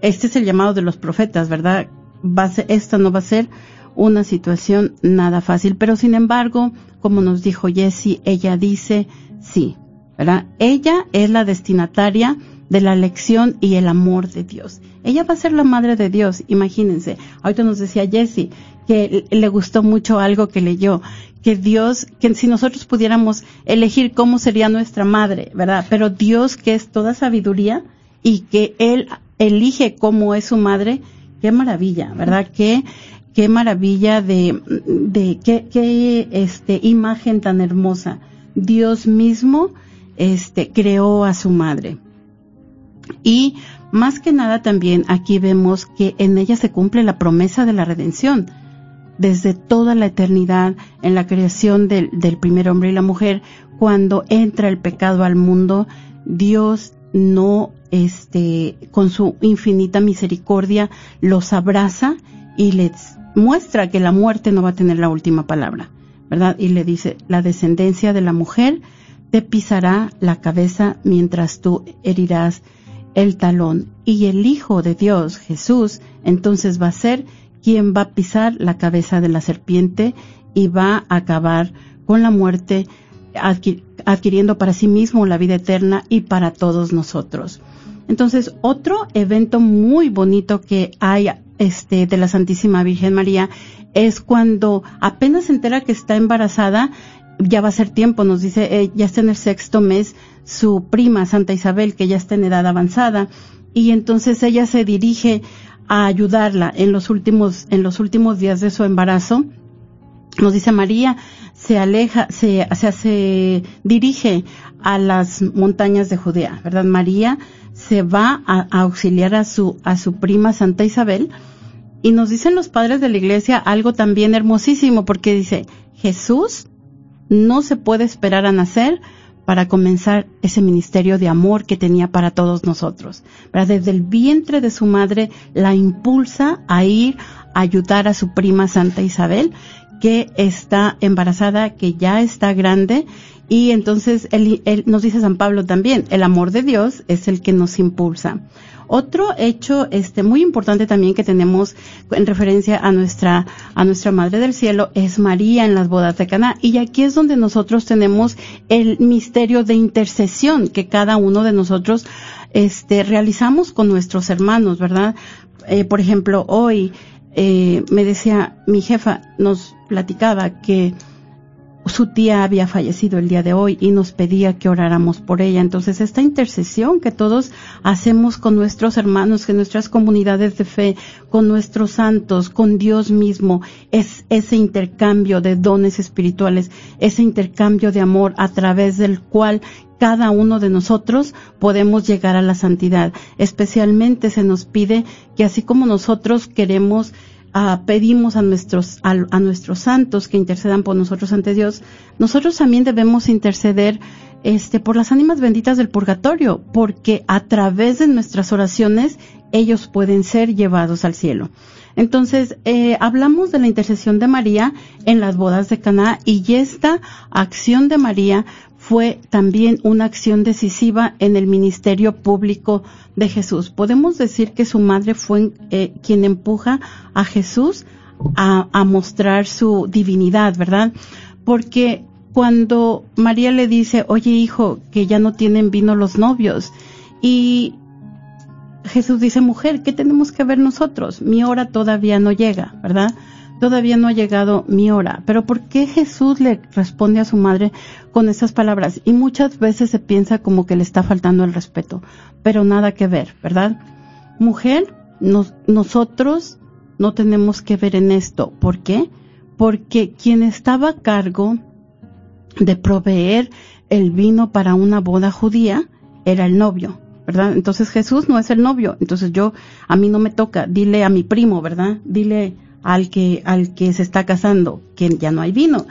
S3: este es el llamado de los profetas, ¿verdad? Va a ser, esta no va a ser una situación nada fácil, pero sin embargo, como nos dijo Jessie, ella dice sí, ¿verdad? Ella es la destinataria de la lección y el amor de Dios. Ella va a ser la madre de Dios, imagínense. Ahorita nos decía Jessie que le gustó mucho algo que leyó, que Dios, que si nosotros pudiéramos elegir cómo sería nuestra madre, ¿verdad? Pero Dios que es toda sabiduría y que Él elige cómo es su madre, qué maravilla, ¿verdad? Que qué maravilla de, de qué, qué este, imagen tan hermosa. Dios mismo este, creó a su madre. Y más que nada también aquí vemos que en ella se cumple la promesa de la redención. Desde toda la eternidad, en la creación del, del primer hombre y la mujer, cuando entra el pecado al mundo, Dios no, este, con su infinita misericordia, los abraza y les muestra que la muerte no va a tener la última palabra, ¿verdad? Y le dice, la descendencia de la mujer te pisará la cabeza mientras tú herirás el talón. Y el Hijo de Dios, Jesús, entonces va a ser quien va a pisar la cabeza de la serpiente y va a acabar con la muerte, adquiriendo para sí mismo la vida eterna y para todos nosotros. Entonces, otro evento muy bonito que hay este, de la Santísima Virgen María es cuando apenas se entera que está embarazada, ya va a ser tiempo, nos dice, eh, ya está en el sexto mes, su prima Santa Isabel, que ya está en edad avanzada, y entonces ella se dirige a ayudarla en los últimos, en los últimos días de su embarazo. Nos dice María, se aleja, se, se, se dirige a las montañas de Judea, ¿verdad? María se va a, auxiliar a su, a su prima Santa Isabel. Y nos dicen los padres de la iglesia algo también hermosísimo, porque dice, Jesús no se puede esperar a nacer para comenzar ese ministerio de amor que tenía para todos nosotros. Desde el vientre de su madre la impulsa a ir a ayudar a su prima Santa Isabel, que está embarazada, que ya está grande y entonces él, nos dice San Pablo también, el amor de Dios es el que nos impulsa. Otro hecho este muy importante también que tenemos en referencia a nuestra a nuestra Madre del Cielo es María en las bodas de Caná y aquí es donde nosotros tenemos el misterio de intercesión que cada uno de nosotros este realizamos con nuestros hermanos, ¿verdad? Eh, por ejemplo, hoy eh, me decía mi jefa nos platicaba que su tía había fallecido el día de hoy y nos pedía que oráramos por ella. Entonces, esta intercesión que todos hacemos con nuestros hermanos, en nuestras comunidades de fe, con nuestros santos, con Dios mismo, es ese intercambio de dones espirituales, ese intercambio de amor a través del cual cada uno de nosotros podemos llegar a la santidad. Especialmente se nos pide que así como nosotros queremos pedimos a nuestros, a, nuestros santos que intercedan por nosotros ante Dios, nosotros también debemos interceder este, por las ánimas benditas del purgatorio, porque a través de nuestras oraciones ellos pueden ser llevados al cielo. Entonces, eh, hablamos de la intercesión de María en las bodas de Caná y esta acción de María fue también una acción decisiva en el ministerio público de Jesús. Podemos decir que su madre fue eh, quien empuja a Jesús a, a mostrar su divinidad, ¿verdad? Porque cuando María le dice, oye hijo, que ya no tienen vino los novios, y Jesús dice, mujer, ¿qué tenemos que ver nosotros? Mi hora todavía no llega, ¿verdad? Todavía no ha llegado mi hora. Pero ¿por qué Jesús le responde a su madre con esas palabras? Y muchas veces se piensa como que le está faltando el respeto, pero nada que ver, ¿verdad? Mujer, nosotros no tenemos que ver en esto. ¿Por qué? Porque quien estaba a cargo de proveer el vino para una boda judía era el novio. ¿verdad? Entonces Jesús no es el novio, entonces yo, a mí no me toca, dile a mi primo, ¿verdad? Dile al que, al que se está casando, que ya no hay vino.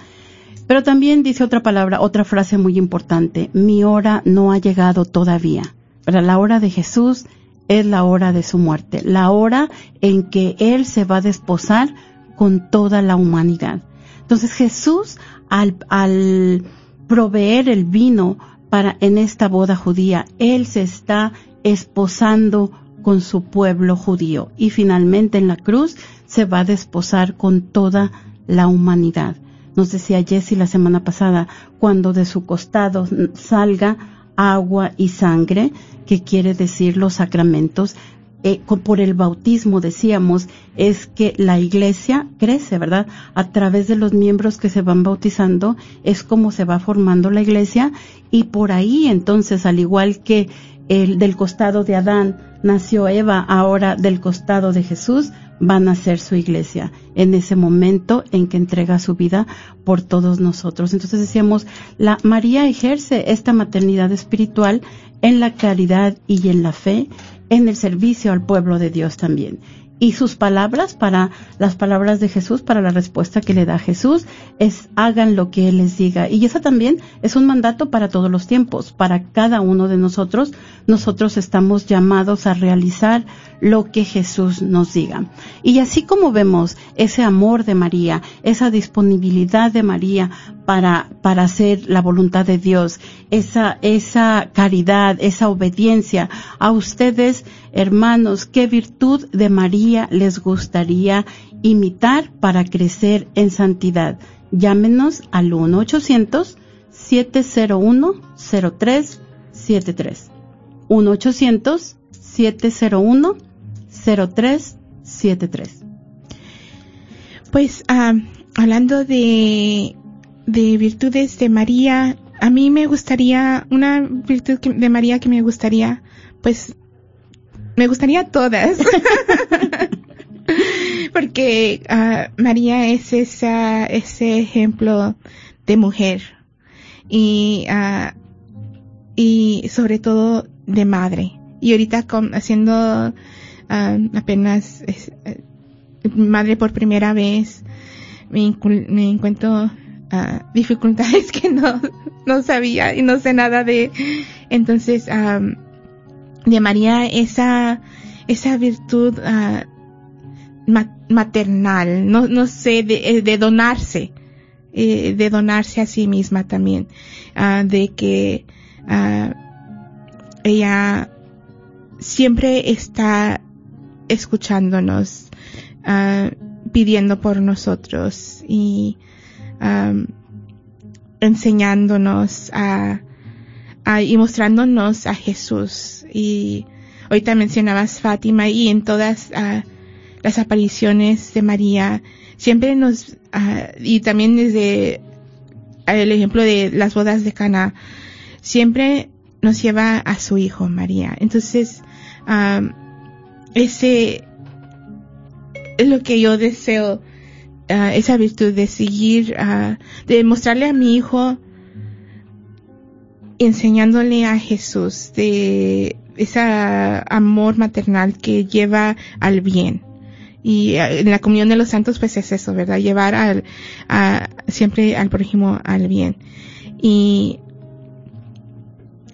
S3: Pero también dice otra palabra, otra frase muy importante, mi hora no ha llegado todavía. Pero la hora de Jesús es la hora de su muerte, la hora en que Él se va a desposar con toda la humanidad. Entonces Jesús, al, al proveer el vino para en esta boda judía, Él se está esposando con su pueblo judío y finalmente en la cruz se va a desposar con toda la humanidad. Nos decía Jesse la semana pasada, cuando de su costado salga agua y sangre, que quiere decir los sacramentos, eh, por el bautismo decíamos, es que la iglesia crece, ¿verdad? A través de los miembros que se van bautizando es como se va formando la iglesia y por ahí entonces, al igual que el del costado de Adán nació Eva, ahora del costado de Jesús van a ser su iglesia en ese momento en que entrega su vida por todos nosotros. Entonces decíamos, la María ejerce esta maternidad espiritual en la caridad y en la fe, en el servicio al pueblo de Dios también y sus palabras para las palabras de Jesús, para la respuesta que le da Jesús, es hagan lo que Él les diga. Y eso también es un mandato para todos los tiempos, para cada uno de nosotros. Nosotros estamos llamados a realizar lo que Jesús nos diga. Y así como vemos ese amor de María, esa disponibilidad de María para, para hacer la voluntad de Dios, esa, esa caridad, esa obediencia a ustedes, hermanos, qué virtud de María les gustaría imitar para crecer en santidad. Llámenos al 1-800-701-0373. 1-800-701-0373.
S2: Pues ah, hablando de, de virtudes de María, a mí me gustaría, una virtud de María que me gustaría, pues, me gustaría todas. Porque ah, María es esa, ese ejemplo de mujer. Y, ah, y sobre todo de madre. Y ahorita con, haciendo ah, apenas eh, madre por primera vez, me encuentro ah, dificultades que no, no sabía y no sé nada de. Entonces, am, de María, esa, esa virtud ah, ma- maternal, no, no sé, de, eh, de donarse, eh, de donarse a sí misma también, ah, de que ella siempre está escuchándonos, pidiendo por nosotros y enseñándonos a, y mostrándonos a Jesús. Y ahorita mencionabas Fátima y en todas ah, las apariciones de María siempre nos ah, y también desde el ejemplo de las bodas de Cana siempre nos lleva a su hijo María. Entonces ese es lo que yo deseo, ah, esa virtud de seguir, ah, de mostrarle a mi hijo, enseñándole a Jesús, de ese amor maternal que lleva al bien. Y ah, en la comunión de los santos, pues es eso, ¿verdad? Llevar al, a, siempre al prójimo al bien. Y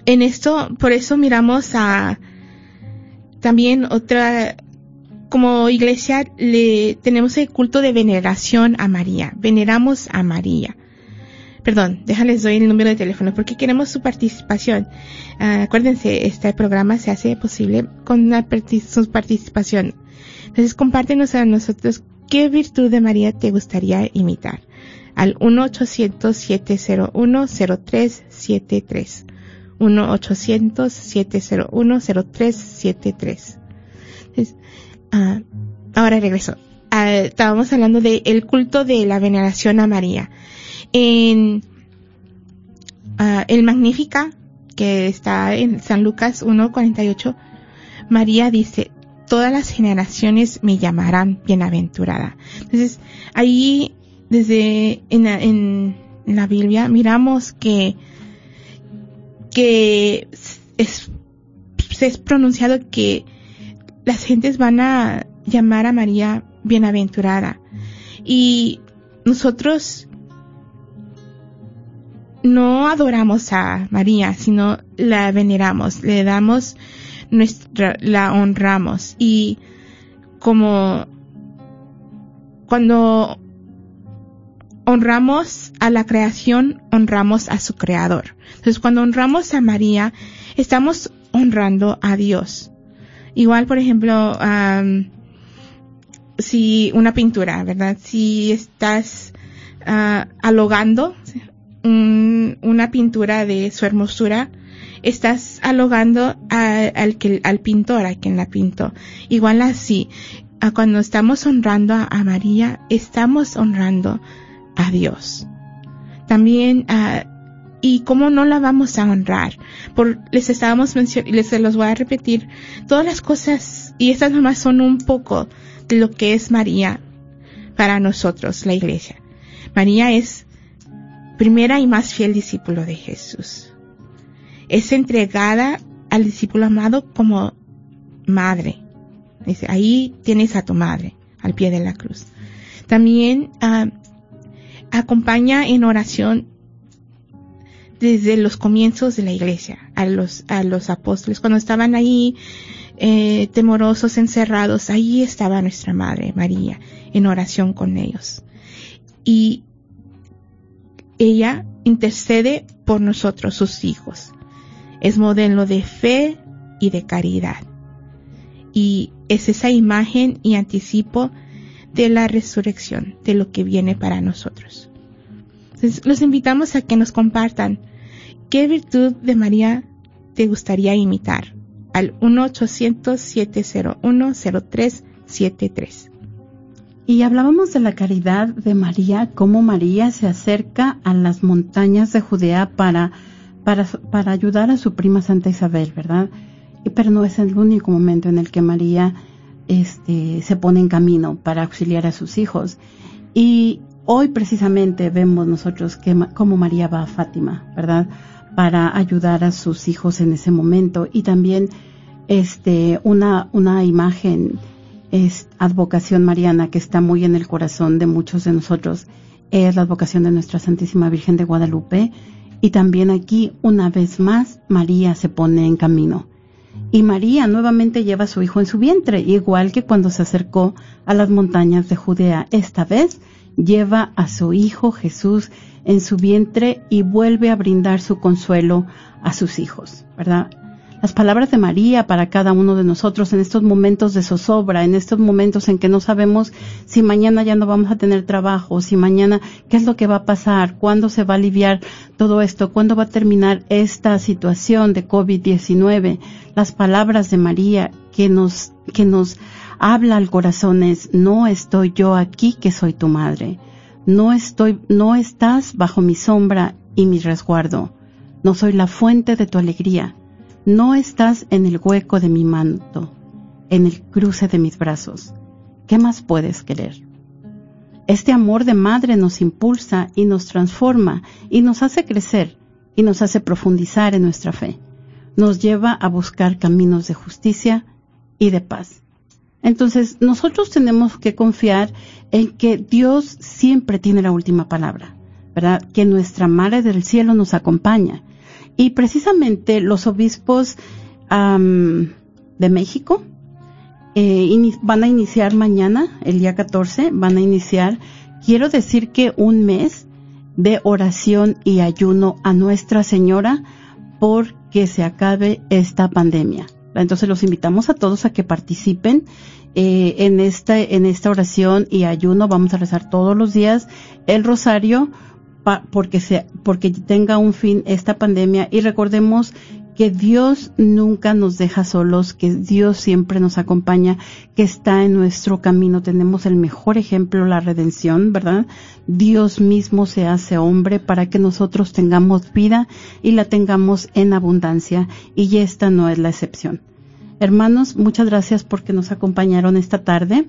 S2: en esto, por eso miramos a también otra como iglesia le tenemos el culto de veneración a María. Veneramos a María. Perdón, déjales doy el número de teléfono porque queremos su participación. Ah, acuérdense, este programa se hace posible con la parti- su participación. Entonces, compártenos a nosotros qué virtud de María te gustaría imitar. Al 1-800-701-0373. 1-800-701-0373. Ah, ahora regreso. Ah, estábamos hablando de el culto de la veneración a María. En ah, el Magnífica, que está en San Lucas 1.48, María dice, todas las generaciones me llamarán bienaventurada. Entonces, ahí, desde en la, en la Biblia, miramos que, que es, se es pronunciado que las gentes van a llamar a María bienaventurada. Y nosotros no adoramos a María, sino la veneramos, le damos nuestra, la honramos. Y como cuando honramos a la creación, honramos a su creador. Entonces, cuando honramos a María, estamos honrando a Dios. Igual, por ejemplo, si una pintura, ¿verdad? Si estás ah, alogando un- una pintura de su hermosura, estás alogando al, pintor, a quien la pintó. Igual así, cuando estamos honrando a, a María, estamos honrando a Dios. También, ah, y cómo no la vamos a honrar. Por, les estábamos mencionando, y les los voy a repetir, todas las cosas, y estas nomás son un poco de lo que es María para nosotros, la iglesia. María es primera y más fiel discípulo de Jesús. Es entregada al discípulo amado como madre. Dice, ahí tienes a tu madre, al pie de la cruz. También ah, acompaña en oración desde los comienzos de la iglesia, a los, a los apóstoles, cuando estaban ahí eh, temorosos, encerrados, ahí estaba nuestra Madre María en oración con ellos. Y ella intercede por nosotros, sus hijos. Es modelo de fe y de caridad. Y es esa imagen y anticipo de la resurrección, de lo que viene para nosotros. Entonces, los invitamos a que nos compartan qué virtud de María te gustaría imitar al 1-800-701-0373.
S3: Y hablábamos de la caridad de María, cómo María se acerca a las montañas de Judea para, para, para ayudar a su prima Santa Isabel, ¿verdad? Pero no es el único momento en el que María este, se pone en camino para auxiliar a sus hijos. Y hoy precisamente vemos nosotros cómo María va a Fátima, ¿verdad? Para ayudar a sus hijos en ese momento. Y también este, una, una imagen es advocación mariana que está muy en el corazón de muchos de nosotros, es la advocación de nuestra Santísima Virgen de Guadalupe. Y también aquí, una vez más, María se pone en camino. Y María nuevamente lleva a su hijo en su vientre, igual que cuando se acercó a las montañas de Judea. Esta vez lleva a su hijo Jesús en su vientre y vuelve a brindar su consuelo a sus hijos, ¿verdad? las palabras de María para cada uno de nosotros en estos momentos de zozobra, en estos momentos en que no sabemos si mañana ya no vamos a tener trabajo, si mañana qué es lo que va a pasar, cuándo se va a aliviar todo esto, cuándo va a terminar esta situación de COVID-19. Las palabras de María que nos, que nos habla al corazón es, no estoy yo aquí que soy tu madre. No estoy, no estás bajo mi sombra y mi resguardo. No soy la fuente de tu alegría no estás en el hueco de mi manto, en el cruce de mis brazos. ¿Qué más puedes querer? Este amor de madre nos impulsa y nos transforma y nos hace crecer y nos hace profundizar en nuestra fe. Nos lleva a buscar caminos de justicia y de paz. Entonces, nosotros tenemos que confiar en que Dios siempre tiene la última palabra, ¿verdad? Que nuestra Madre del Cielo nos acompaña y precisamente los obispos de México eh, van a iniciar mañana, el día 14, van a iniciar, quiero decir que un mes de oración y ayuno a Nuestra Señora porque se acabe esta pandemia. Entonces los invitamos a todos a que participen eh, en esta en esta oración y ayuno. Vamos a rezar todos los días el rosario porque, se, porque tenga un fin esta pandemia y recordemos que Dios nunca nos deja solos, que Dios siempre nos acompaña, que está en nuestro camino. Tenemos el mejor ejemplo, la redención, ¿verdad? Dios mismo se hace hombre para que nosotros tengamos vida y la tengamos en abundancia y esta no es la excepción. Hermanos, muchas gracias porque nos acompañaron esta tarde.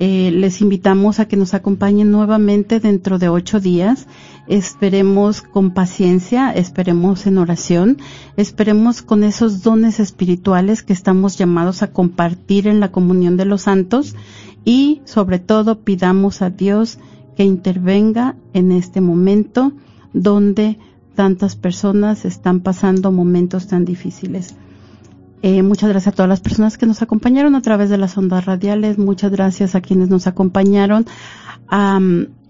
S3: Eh, les invitamos a que nos acompañen nuevamente dentro de ocho días. Esperemos con paciencia, esperemos en oración, esperemos con esos dones espirituales que estamos llamados a compartir en la comunión de los santos y sobre todo pidamos a Dios que intervenga en este momento donde tantas personas están pasando momentos tan difíciles. Eh, muchas gracias a todas las personas que nos acompañaron a través de las ondas radiales. Muchas gracias a quienes nos acompañaron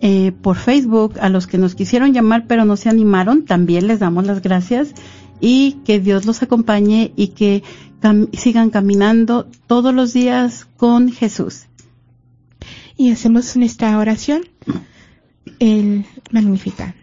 S3: eh, por Facebook, a los que nos quisieron llamar pero no se animaron. También les damos las gracias y que Dios los acompañe y que sigan caminando todos los días con Jesús.
S2: Y hacemos nuestra oración, el Magnificat.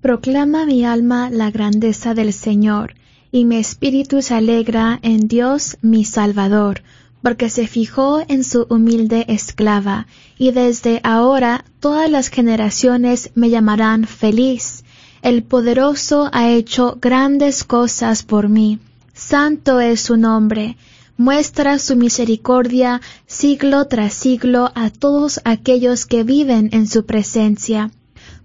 S4: Proclama mi alma la grandeza del Señor y mi espíritu se alegra en Dios mi Salvador, porque se fijó en su humilde esclava, y desde ahora todas las generaciones me llamarán feliz. El poderoso ha hecho grandes cosas por mí. Santo es su nombre. Muestra su misericordia siglo tras siglo a todos aquellos que viven en su presencia.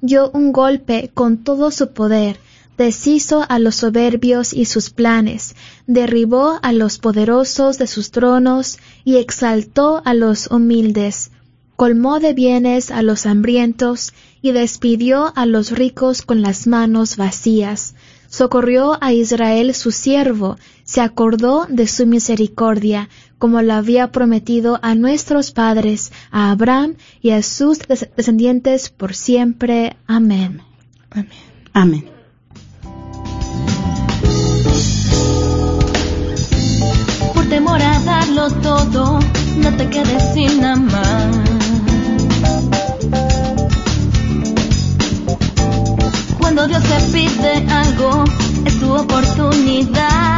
S4: Dio un golpe con todo su poder, deshizo a los soberbios y sus planes, derribó a los poderosos de sus tronos y exaltó a los humildes, colmó de bienes a los hambrientos y despidió a los ricos con las manos vacías, socorrió a Israel su siervo, se acordó de su misericordia, como lo había prometido a nuestros padres, a Abraham y a sus descendientes por siempre. Amén.
S3: Amén. Amén.
S1: Temor a darlo todo, no te quedes sin amar. Cuando Dios te pide algo, es tu oportunidad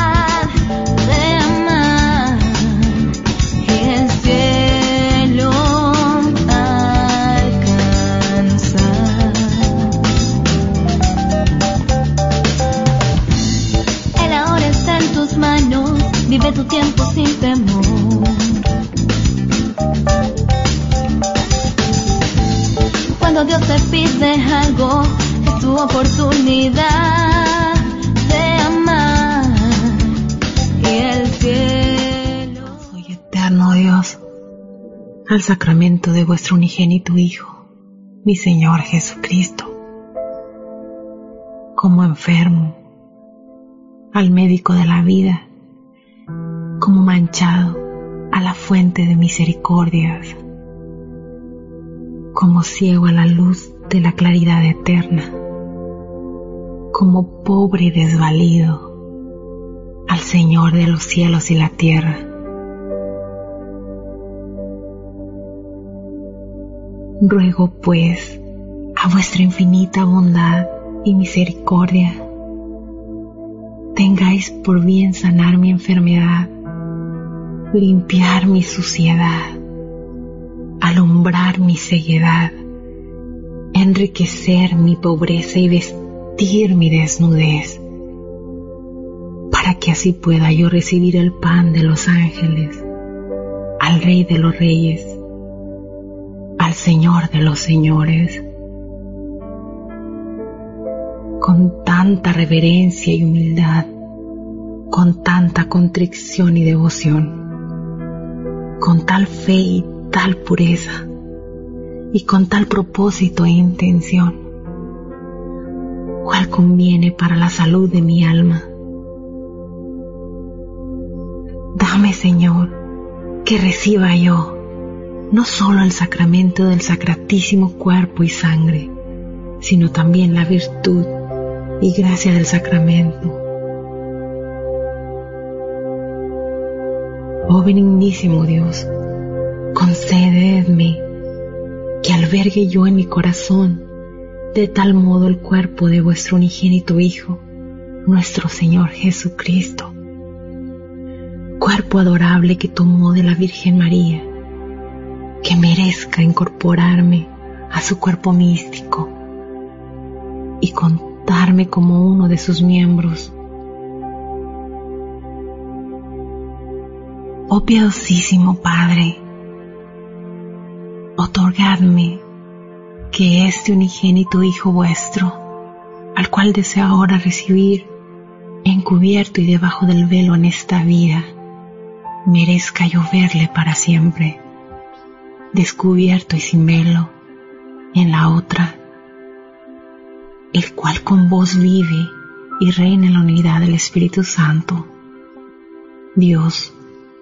S1: sin temor. Cuando Dios te pide algo, es tu oportunidad de amar. Y el cielo.
S5: Soy eterno Dios, al sacramento de vuestro unigénito Hijo, mi Señor Jesucristo. Como enfermo, al médico de la vida, como manchado a la fuente de misericordias, como ciego a la luz de la claridad eterna, como pobre y desvalido al Señor de los cielos y la tierra. Ruego pues a vuestra infinita bondad y misericordia, tengáis por bien sanar mi enfermedad, limpiar mi suciedad, alumbrar mi ceguedad, enriquecer mi pobreza y vestir mi desnudez, para que así pueda yo recibir el pan de los ángeles, al Rey de los Reyes, al Señor de los Señores. Con tanta reverencia y humildad, con tanta contrición y devoción, con tal fe y tal pureza y con tal propósito e intención, cual conviene para la salud de mi alma. Dame, Señor, que reciba yo no solo el sacramento del sacratísimo cuerpo y sangre, sino también la virtud y gracia del sacramento. Oh benignísimo Dios, concededme que albergue yo en mi corazón de tal modo el cuerpo de vuestro unigénito Hijo, nuestro Señor Jesucristo, cuerpo adorable que tomó de la Virgen María, que merezca incorporarme a su cuerpo místico y contarme como uno de sus miembros. Oh piadosísimo Padre, otorgadme que este unigénito Hijo vuestro, al cual deseo ahora recibir, encubierto y debajo del velo en esta vida, merezca yo verle para siempre, descubierto y sin velo en la otra, el cual con vos vive y reina en la unidad del Espíritu Santo, Dios,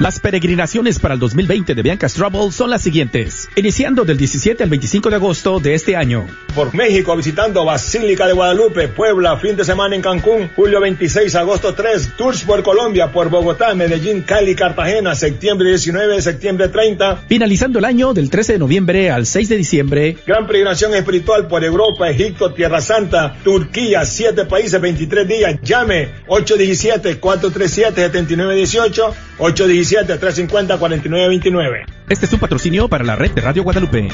S6: Las peregrinaciones para el 2020 de Bianca's Trouble son las siguientes, iniciando del 17 al 25 de agosto de este año.
S7: Por México visitando Basílica de Guadalupe, Puebla, fin de semana en Cancún, julio 26, agosto 3, tours por Colombia, por Bogotá, Medellín, Cali, Cartagena, septiembre 19, septiembre 30.
S6: Finalizando el año del 13 de noviembre al 6 de diciembre.
S7: Gran peregrinación espiritual por Europa, Egipto, Tierra Santa, Turquía, 7 países, 23 días. Llame 817-437-7918, 817-350-4929.
S6: Este es un patrocinio para la red de Radio Guadalupe.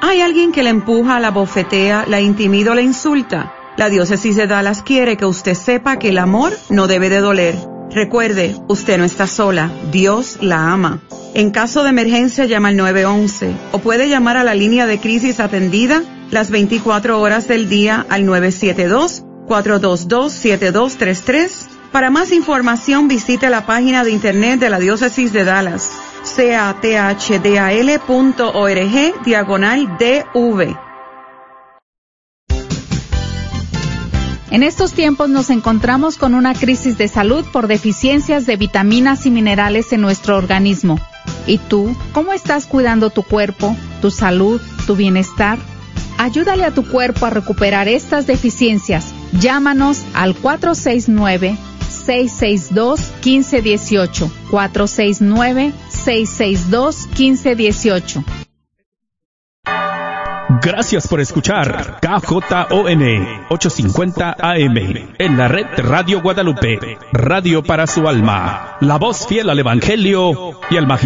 S8: Hay alguien que le empuja, la bofetea, la intimida o la insulta. La diócesis de Dallas quiere que usted sepa que el amor no debe de doler. Recuerde, usted no está sola, Dios la ama. En caso de emergencia llama al 911 o puede llamar a la línea de crisis atendida las 24 horas del día al 972-422-7233. Para más información visite la página de internet de la diócesis de Dallas, cathdal.org diagonal DV.
S9: En estos tiempos nos encontramos con una crisis de salud por deficiencias de vitaminas y minerales en nuestro organismo. ¿Y tú, cómo estás cuidando tu cuerpo, tu salud, tu bienestar? Ayúdale a tu cuerpo a recuperar estas deficiencias Llámanos al 469-662-1518. 469-662-1518.
S6: Gracias por escuchar KJON 850 AM en la red Radio Guadalupe, radio para su alma, la voz fiel al Evangelio y al Magisterio.